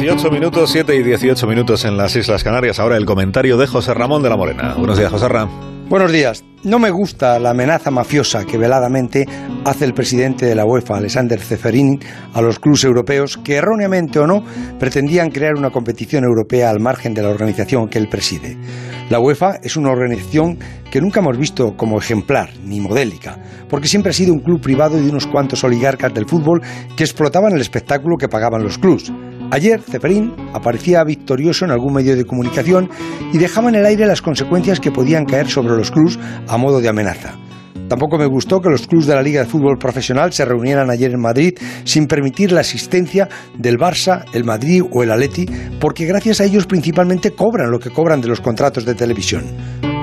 18 minutos, 7 y 18 minutos en las Islas Canarias. Ahora el comentario de José Ramón de la Morena. Buenos días, José Ramón. Buenos días. No me gusta la amenaza mafiosa que veladamente hace el presidente de la UEFA, Alexander Ceferin, a los clubes europeos que erróneamente o no pretendían crear una competición europea al margen de la organización que él preside. La UEFA es una organización que nunca hemos visto como ejemplar ni modélica, porque siempre ha sido un club privado de unos cuantos oligarcas del fútbol que explotaban el espectáculo que pagaban los clubes. Ayer, Ceferín aparecía victorioso en algún medio de comunicación y dejaba en el aire las consecuencias que podían caer sobre los clubs a modo de amenaza. Tampoco me gustó que los clubes de la Liga de Fútbol Profesional se reunieran ayer en Madrid sin permitir la asistencia del Barça, el Madrid o el Atleti, porque gracias a ellos principalmente cobran lo que cobran de los contratos de televisión.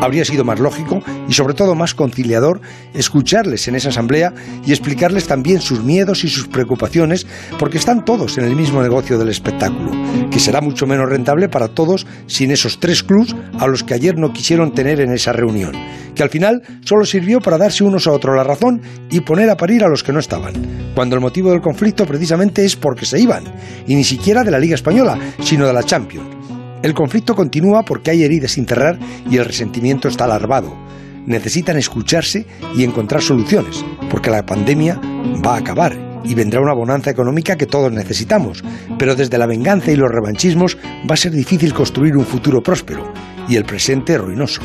Habría sido más lógico y sobre todo más conciliador escucharles en esa asamblea y explicarles también sus miedos y sus preocupaciones porque están todos en el mismo negocio del espectáculo, que será mucho menos rentable para todos sin esos tres clubs a los que ayer no quisieron tener en esa reunión, que al final solo sirvió para darse unos a otros la razón y poner a parir a los que no estaban, cuando el motivo del conflicto precisamente es porque se iban, y ni siquiera de la Liga Española, sino de la Champions el conflicto continúa porque hay heridas sin cerrar y el resentimiento está alarmado. Necesitan escucharse y encontrar soluciones, porque la pandemia va a acabar y vendrá una bonanza económica que todos necesitamos, pero desde la venganza y los revanchismos va a ser difícil construir un futuro próspero y el presente ruinoso.